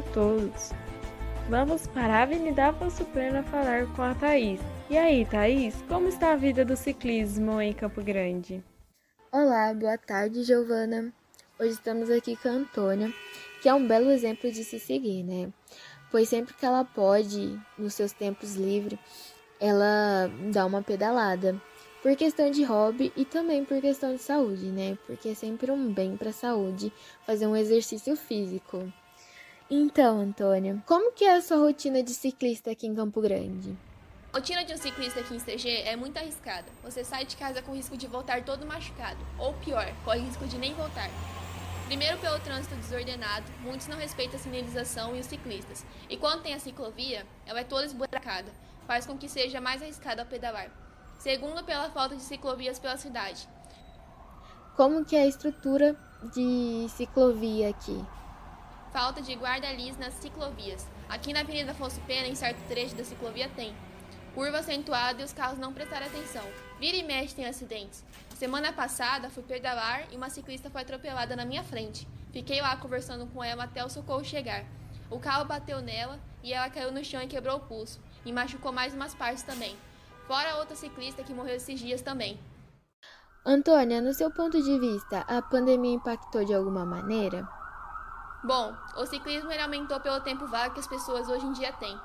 a todos. Vamos para a Avenida Afonso Plena falar com a Thaís. E aí, Thaís, como está a vida do ciclismo em Campo Grande? Olá, boa tarde, Giovana. Hoje estamos aqui com a Antônia, que é um belo exemplo de se seguir, né? Pois sempre que ela pode, nos seus tempos livres, ela dá uma pedalada. Por questão de hobby e também por questão de saúde, né? Porque é sempre um bem para a saúde fazer um exercício físico. Então, Antônia, como que é a sua rotina de ciclista aqui em Campo Grande? A rotina de um ciclista aqui em CG é muito arriscada. Você sai de casa com risco de voltar todo machucado, ou pior, corre risco de nem voltar. Primeiro pelo trânsito desordenado, muitos não respeitam a sinalização e os ciclistas. E quando tem a ciclovia, ela é toda esburacada, faz com que seja mais arriscado ao pedalar. Segundo, pela falta de ciclovias pela cidade. Como que é a estrutura de ciclovia aqui? Falta de guarda-lis nas ciclovias. Aqui na Avenida Afonso Pena, em certo trecho da ciclovia, tem. Curva acentuada e os carros não prestaram atenção. Vira e mexe tem acidentes. Semana passada fui pedalar e uma ciclista foi atropelada na minha frente. Fiquei lá conversando com ela até o socorro chegar. O carro bateu nela e ela caiu no chão e quebrou o pulso. E machucou mais umas partes também. Fora outra ciclista que morreu esses dias também. Antônia, no seu ponto de vista, a pandemia impactou de alguma maneira? Bom, o ciclismo ele aumentou pelo tempo vago que as pessoas hoje em dia têm.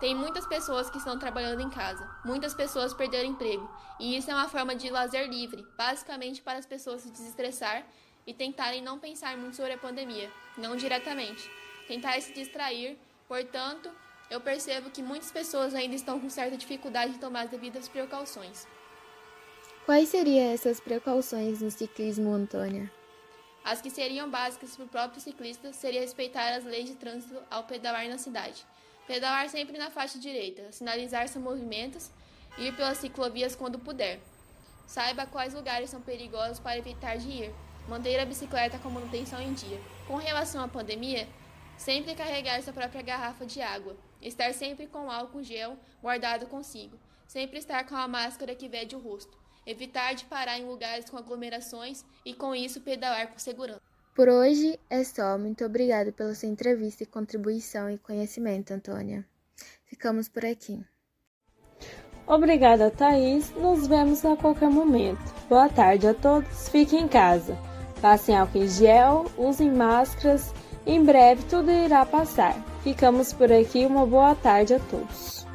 Tem muitas pessoas que estão trabalhando em casa, muitas pessoas perderam emprego, e isso é uma forma de lazer livre, basicamente para as pessoas se desestressar e tentarem não pensar muito sobre a pandemia, não diretamente, tentar se distrair. Portanto, eu percebo que muitas pessoas ainda estão com certa dificuldade de tomar as devidas precauções. Quais seriam essas precauções no ciclismo, Antônia? As que seriam básicas para o próprio ciclista seria respeitar as leis de trânsito ao pedalar na cidade. Pedalar sempre na faixa direita, sinalizar seus movimentos, ir pelas ciclovias quando puder. Saiba quais lugares são perigosos para evitar de ir. Manter a bicicleta com manutenção em dia. Com relação à pandemia, sempre carregar sua própria garrafa de água. Estar sempre com álcool gel guardado consigo. Sempre estar com a máscara que vede o rosto. Evitar de parar em lugares com aglomerações e, com isso, pedalar com segurança. Por hoje é só. Muito obrigada pela sua entrevista e contribuição e conhecimento, Antônia. Ficamos por aqui. Obrigada, Thaís. Nos vemos a qualquer momento. Boa tarde a todos. Fiquem em casa. Passem álcool em gel, usem máscaras. Em breve tudo irá passar. Ficamos por aqui. Uma boa tarde a todos.